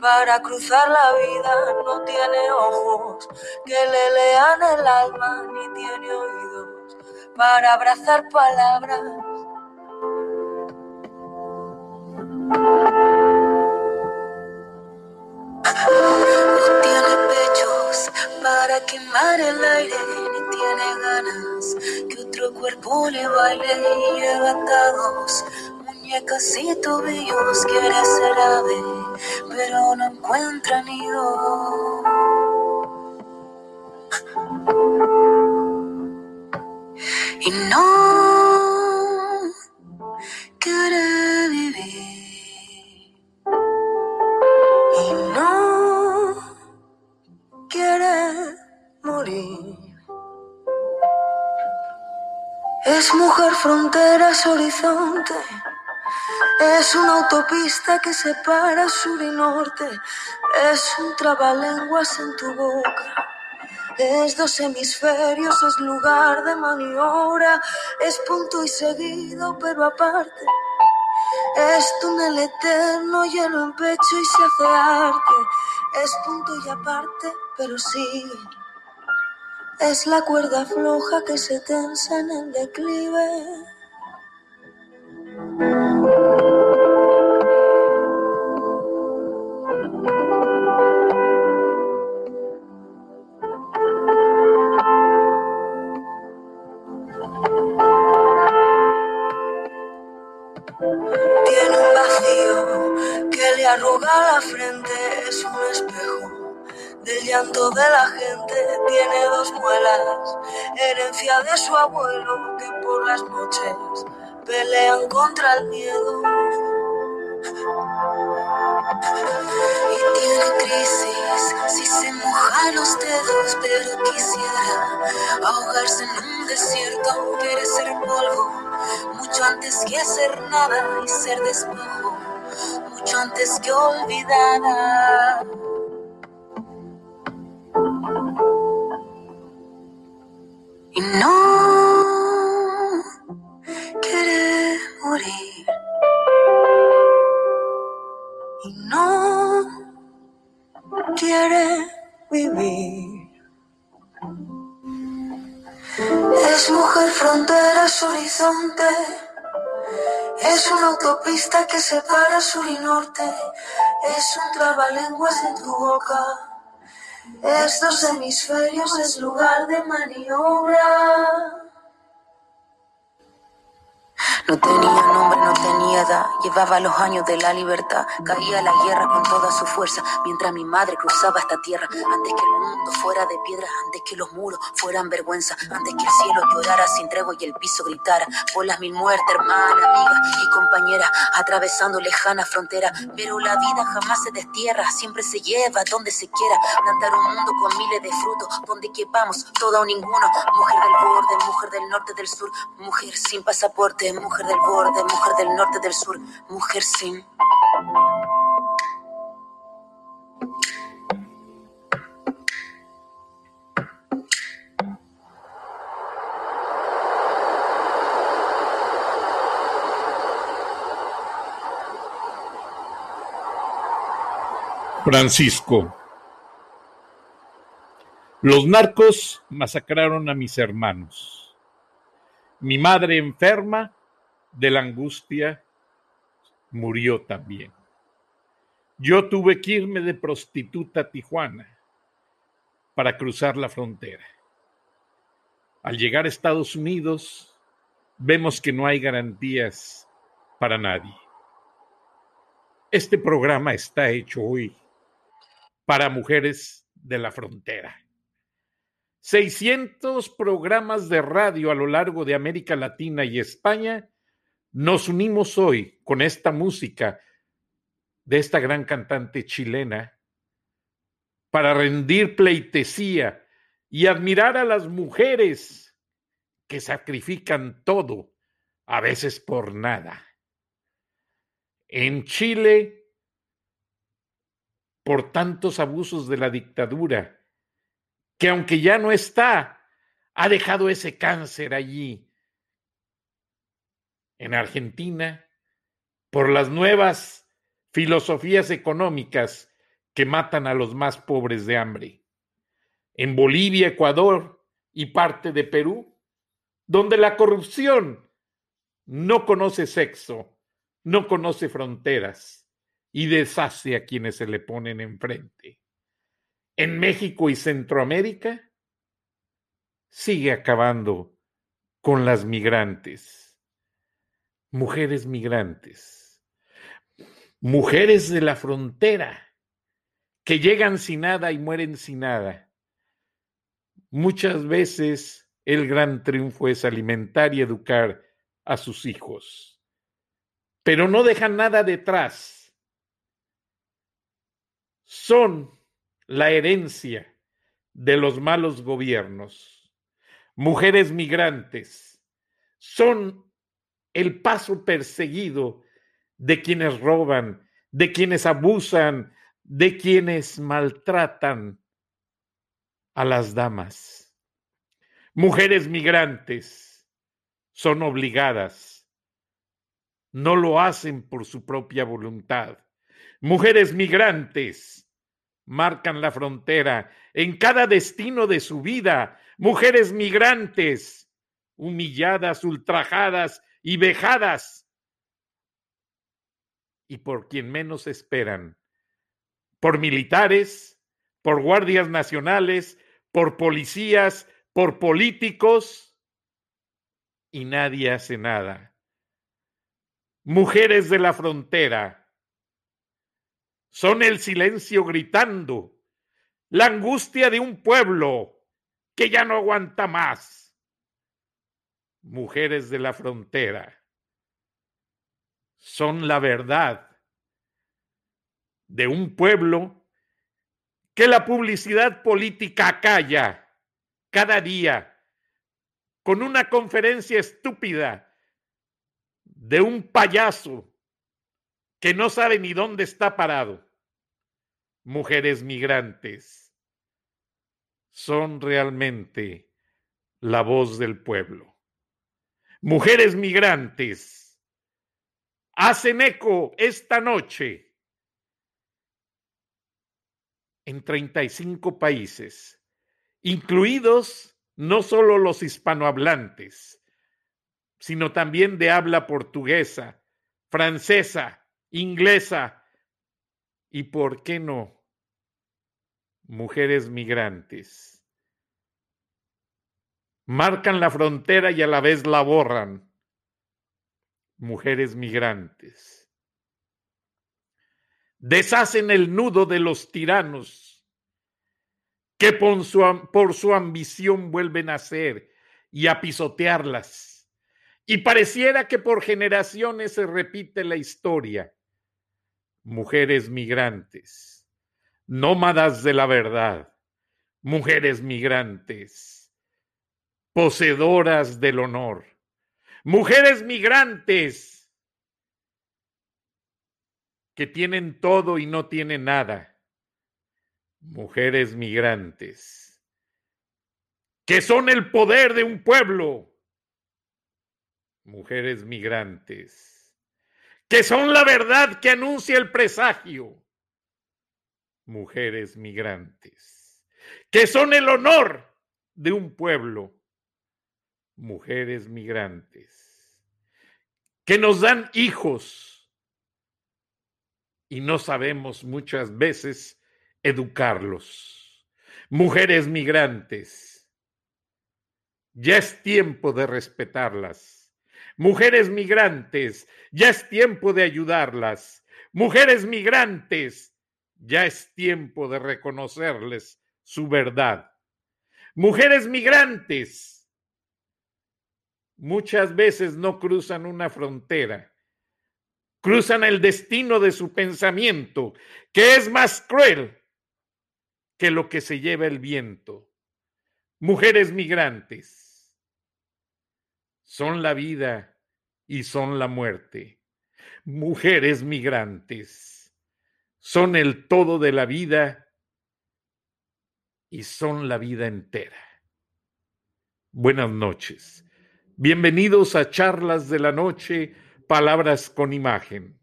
Para cruzar la vida, no tiene ojos que le lean el alma, ni tiene oídos para abrazar palabras. No tiene pechos para quemar el aire, ni tiene ganas que otro cuerpo le baile y lleva atados muñecas y tobillos, quiere ser ave pero no encuentra nido. Y no quiere vivir. Y no quiere morir. Es mujer fronteras, horizonte es una autopista que separa sur y norte. Es un trabalenguas en tu boca. Es dos hemisferios, es lugar de maniobra. Es punto y seguido, pero aparte. Es túnel eterno, hielo en pecho y se hace arte. Es punto y aparte, pero sigue. Es la cuerda floja que se tensa en el declive. Llanto de la gente tiene dos muelas, herencia de su abuelo que por las noches pelean contra el miedo. Y tiene crisis si se moja los dedos, pero quisiera ahogarse en un desierto. Quiere ser polvo, mucho antes que ser nada y ser despojo, mucho antes que olvidada. Sur y norte. Es un trabalenguas en tu boca. Estos hemisferios es lugar de maniobra. Llevaba los años de la libertad, caía la guerra con toda su fuerza, mientras mi madre cruzaba esta tierra, antes que el mundo fuera de piedra, antes que los muros fueran vergüenza, antes que el cielo llorara sin tregua y el piso gritara, por las mil muertes, hermana, amiga y compañera, atravesando lejana frontera, pero la vida jamás se destierra, siempre se lleva donde se quiera, plantar un mundo con miles de frutos, donde quepamos todo o ninguno, mujer del borde, mujer del norte, del sur, mujer sin pasaporte, mujer del borde, mujer del norte, del sur, mujer sin. Francisco. Los narcos masacraron a mis hermanos. Mi madre enferma de la angustia murió también. Yo tuve que irme de prostituta a Tijuana para cruzar la frontera. Al llegar a Estados Unidos, vemos que no hay garantías para nadie. Este programa está hecho hoy para mujeres de la frontera, 600 programas de radio a lo largo de América Latina y España, nos unimos hoy con esta música de esta gran cantante chilena para rendir pleitesía y admirar a las mujeres que sacrifican todo, a veces por nada. En Chile, por tantos abusos de la dictadura, que aunque ya no está, ha dejado ese cáncer allí. En Argentina, por las nuevas filosofías económicas que matan a los más pobres de hambre. En Bolivia, Ecuador y parte de Perú, donde la corrupción no conoce sexo, no conoce fronteras y deshace a quienes se le ponen enfrente. En México y Centroamérica sigue acabando con las migrantes, mujeres migrantes, mujeres de la frontera que llegan sin nada y mueren sin nada. Muchas veces el gran triunfo es alimentar y educar a sus hijos, pero no dejan nada detrás. Son la herencia de los malos gobiernos. Mujeres migrantes son el paso perseguido de quienes roban, de quienes abusan, de quienes maltratan a las damas. Mujeres migrantes son obligadas, no lo hacen por su propia voluntad. Mujeres migrantes marcan la frontera en cada destino de su vida. Mujeres migrantes, humilladas, ultrajadas y vejadas. Y por quien menos esperan, por militares, por guardias nacionales, por policías, por políticos, y nadie hace nada. Mujeres de la frontera son el silencio gritando, la angustia de un pueblo que ya no aguanta más. Mujeres de la frontera son la verdad de un pueblo que la publicidad política calla cada día con una conferencia estúpida de un payaso que no sabe ni dónde está parado. Mujeres migrantes son realmente la voz del pueblo. Mujeres migrantes hacen eco esta noche en 35 países, incluidos no solo los hispanohablantes, sino también de habla portuguesa, francesa, inglesa y, ¿por qué no?, mujeres migrantes. Marcan la frontera y a la vez la borran. Mujeres migrantes deshacen el nudo de los tiranos que por su, ambición vuelven a ser y a pisotearlas. Y pareciera que por generaciones se repite la historia. Mujeres migrantes, nómadas de la verdad, mujeres migrantes, poseedoras del honor, mujeres migrantes que tienen todo y no tienen nada. Mujeres migrantes, que son el poder de un pueblo. Mujeres migrantes, que son la verdad que anuncia el presagio. Mujeres migrantes, que son el honor de un pueblo. Mujeres migrantes, que nos dan hijos y no sabemos muchas veces educarlos. Mujeres migrantes, ya es tiempo de respetarlas. Mujeres migrantes, ya es tiempo de ayudarlas. Mujeres migrantes, ya es tiempo de reconocerles su verdad. Mujeres migrantes muchas veces no cruzan una frontera, cruzan el destino de su pensamiento, que es más cruel que lo que se lleva el viento. Mujeres migrantes son la vida y son la muerte. Mujeres migrantes son el todo de la vida y son la vida entera. Buenas noches. Bienvenidos a Charlas de la Noche, Palabras con Imagen.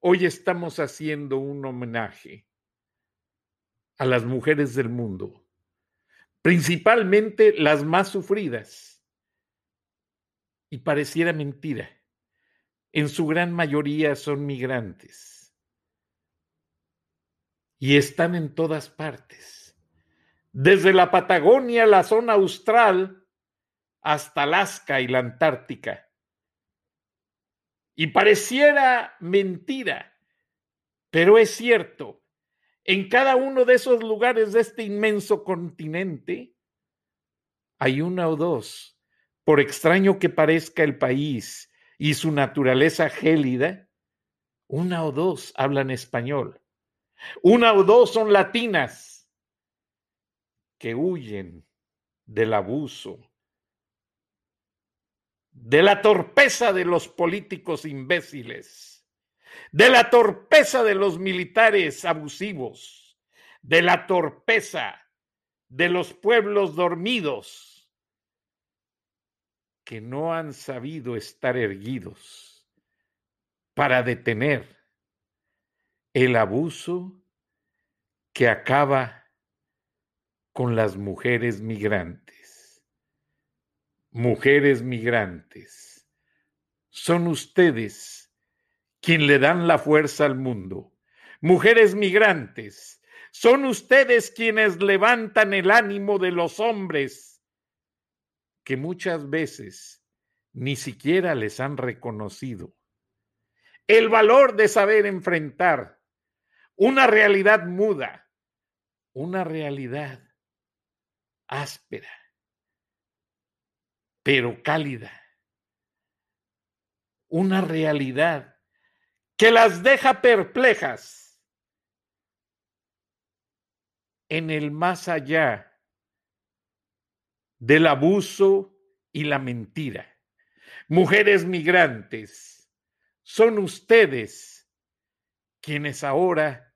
Hoy estamos haciendo un homenaje a las mujeres del mundo, principalmente las más sufridas. Y pareciera mentira, en su gran mayoría son migrantes y están en todas partes desde la Patagonia, la zona austral, hasta Alaska y la Antártica. Y pareciera mentira, pero es cierto. En cada uno de esos lugares de este inmenso continente hay una o dos, por extraño que parezca el país y su naturaleza gélida, una o dos hablan español. Una o dos son latinas que huyen del abuso, de la torpeza de los políticos imbéciles, de la torpeza de los militares abusivos, de la torpeza de los pueblos dormidos que no han sabido estar erguidos para detener el abuso que acaba con las mujeres migrantes. Mujeres migrantes, son ustedes quien le dan la fuerza al mundo. Mujeres migrantes, son ustedes quienes levantan el ánimo de los hombres que muchas veces ni siquiera les han reconocido. El valor de saber enfrentar una realidad muda, una realidad áspera, pero cálida. Una realidad que las deja perplejas en el más allá del abuso y la mentira. Mujeres migrantes, son ustedes quienes ahora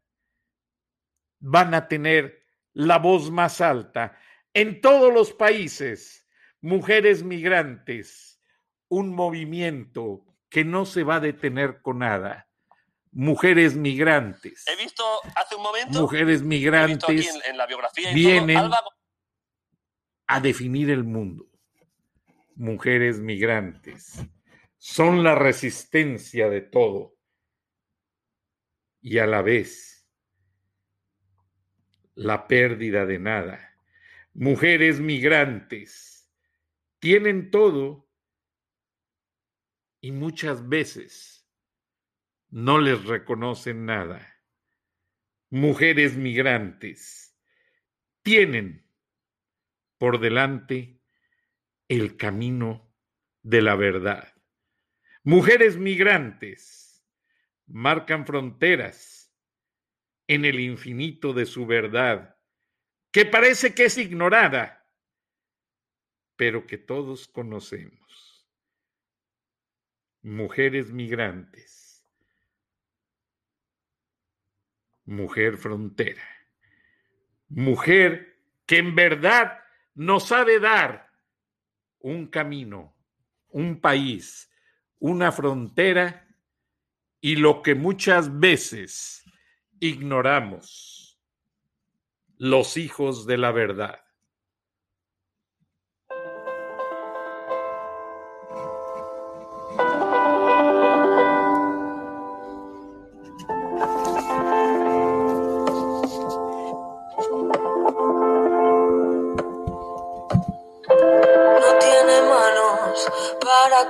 van a tener la voz más alta en todos los países, mujeres migrantes, un movimiento que no se va a detener con nada. Mujeres migrantes. He visto hace un momento. Mujeres migrantes en, la biografía vienen a definir el mundo. Mujeres migrantes son la resistencia de todo y a la vez la pérdida de nada mujeres migrantes, tienen todo y muchas veces no les reconocen nada. Mujeres migrantes tienen por delante el camino de la verdad. Mujeres migrantes marcan fronteras en el infinito de su verdad que parece que es ignorada, pero que todos conocemos. Mujeres migrantes, mujer frontera, mujer que en verdad nos sabe dar un camino, un país, una frontera y lo que muchas veces ignoramos los hijos de la verdad.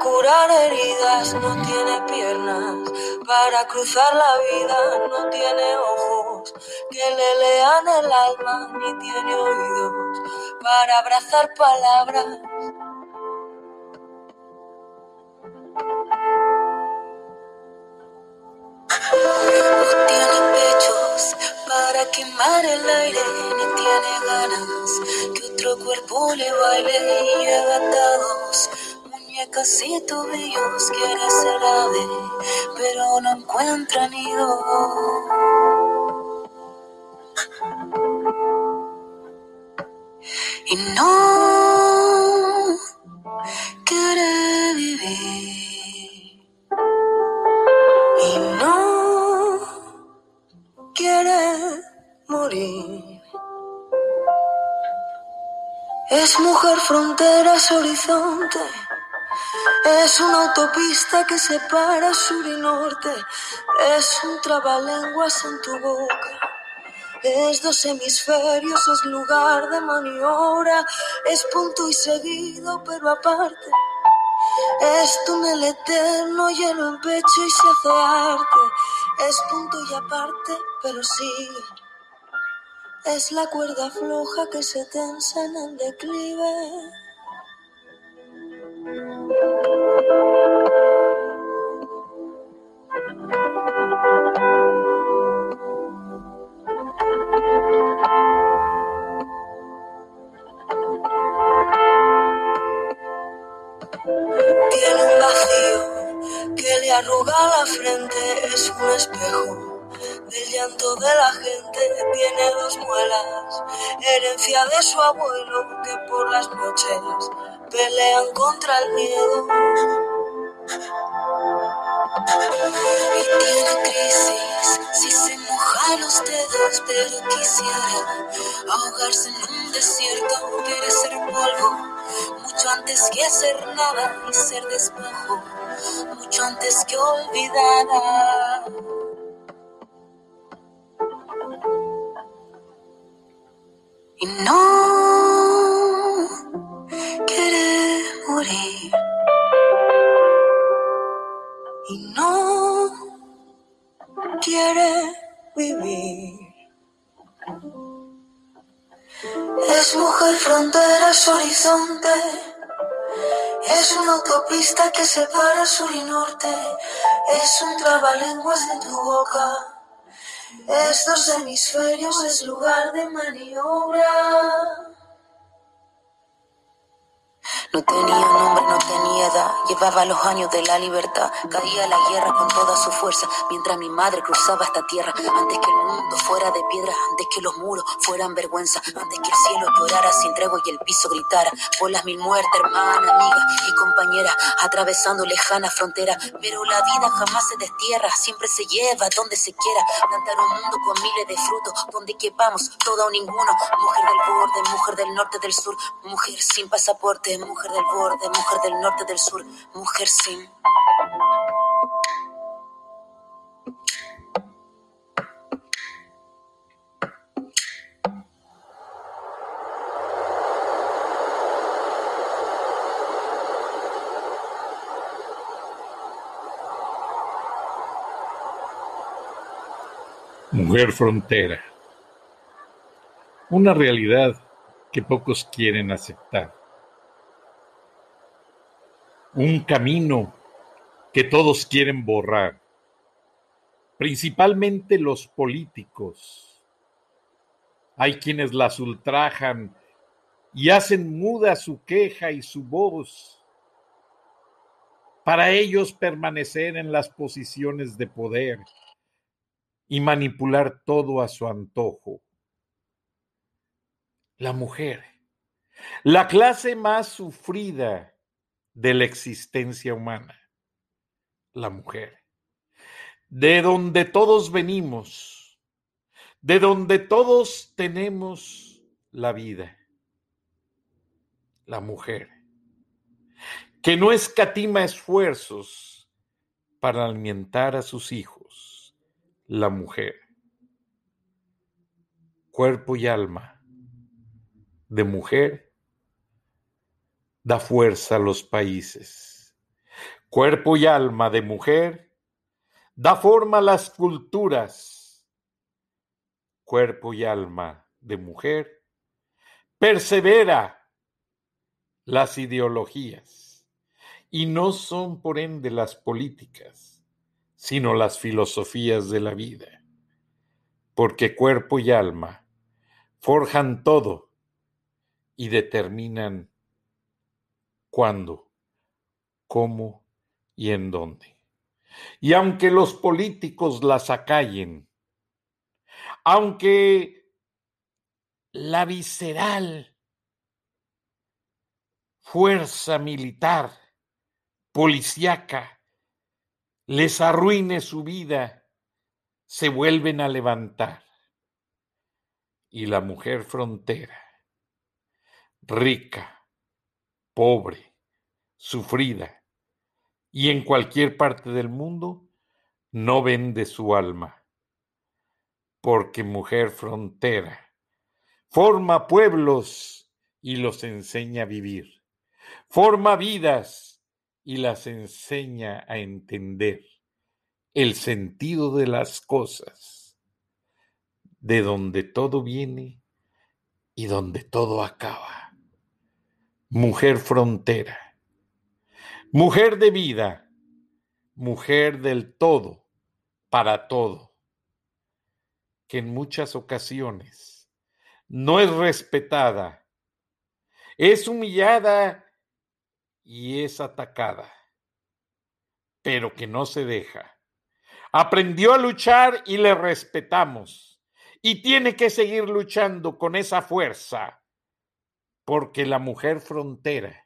Curar heridas, no tiene piernas. Para cruzar la vida, no tiene ojos. Que le lean el alma, ni tiene oídos. Para abrazar palabras. No tiene pechos para quemar el aire, ni tiene ganas que otro cuerpo le baile y lleva y tobillos. Quiere ser ave, pero no encuentra nido. Y no quiere vivir. Y no quiere morir. Es mujer frontera, es horizonte. Es una autopista que separa sur y norte. Es un trabalenguas en tu boca. Es dos hemisferios, es lugar de maniobra. Es punto y seguido, pero aparte. Es túnel eterno, hielo en pecho y se hace arte. Es punto y aparte, pero sigue. Es la cuerda floja que se tensa en el declive. Tiene un vacío que le arruga la frente, es un espejo del llanto de la gente. Tiene dos muelas, herencia de su abuelo, que por las noches pelean contra el miedo. Y tiene crisis si se moja los dedos, pero quisiera ahogarse en un desierto. Quiere ser polvo mucho antes que ser nada y ser despojo, mucho antes que olvidada. Y no quiere morir. Y no quiere vivir. Es mujer frontera, es horizonte. Es una autopista que separa sur y norte. Es un trabalenguas en tu boca. Es dos hemisferios, es lugar de maniobra. No tenía nombre, no tenía edad, llevaba los años de la libertad, caía la guerra con toda su fuerza, mientras mi madre cruzaba esta tierra, antes que el mundo fuera de piedra, antes que los muros fueran vergüenza, antes que el cielo llorara sin tregua y el piso gritara, por las mil muertes, hermana, amiga y compañera, atravesando lejanas fronteras, pero la vida jamás se destierra, siempre se lleva donde se quiera, plantar un mundo con miles de frutos, donde quepamos todo o ninguno, mujer del borde, mujer del norte, del sur, mujer sin pasaporte, mujer del borde, mujer del norte, del sur, mujer sin. Mujer frontera. Una realidad que pocos quieren aceptar. Un camino que todos quieren borrar. Principalmente los políticos. Hay quienes las ultrajan y hacen muda su queja y su voz para ellos permanecer en las posiciones de poder y manipular todo a su antojo. La mujer, la clase más sufrida de la existencia humana, la mujer, de donde todos venimos, de donde todos tenemos la vida, la mujer, que no escatima esfuerzos para alimentar a sus hijos, la mujer, cuerpo y alma de mujer, da fuerza a los países. Cuerpo y alma de mujer, da forma a las culturas. Cuerpo y alma de mujer, persevera las ideologías y no son por ende las políticas, sino las filosofías de la vida, porque cuerpo y alma forjan todo y determinan cuándo, cómo y en dónde. Y aunque los políticos las acallen, aunque la visceral fuerza militar, policíaca, les arruine su vida, se vuelven a levantar. Y la mujer frontera, rica, pobre, sufrida, y en cualquier parte del mundo, no vende su alma, porque mujer frontera forma pueblos y los enseña a vivir, forma vidas y las enseña a entender el sentido de las cosas, de donde todo viene y donde todo acaba. Mujer frontera, mujer de vida, mujer del todo, para todo, que en muchas ocasiones no es respetada, es humillada y es atacada, pero que no se deja. Aprendió a luchar y le respetamos, y tiene que seguir luchando con esa fuerza porque la mujer frontera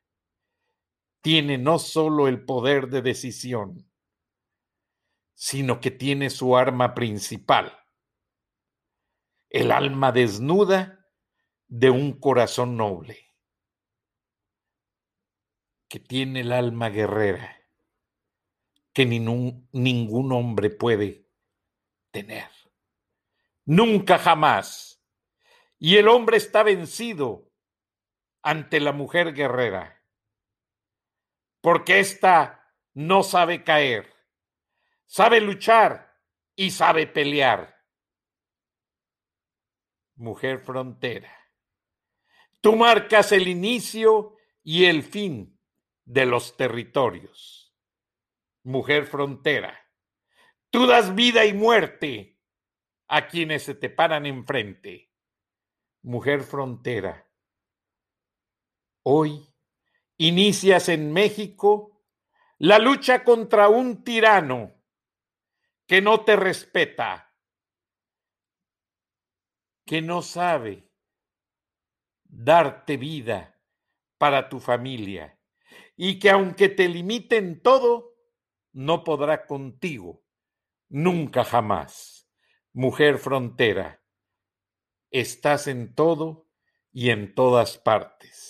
tiene no solo el poder de decisión, sino que tiene su arma principal, el alma desnuda de un corazón noble, que tiene el alma guerrera, que ningún, ningún hombre puede tener. Nunca jamás. Y el hombre está vencido ante la mujer guerrera, porque ésta no sabe caer, sabe luchar y sabe pelear. Mujer frontera, tú marcas el inicio y el fin de los territorios. Mujer frontera, tú das vida y muerte a quienes se te paran enfrente. Mujer frontera, Hoy inicias en México la lucha contra un tirano que no te respeta, que no sabe darte vida para tu familia y que aunque te limiten todo, no podrá contigo, nunca jamás. Mujer frontera, estás en todo y en todas partes.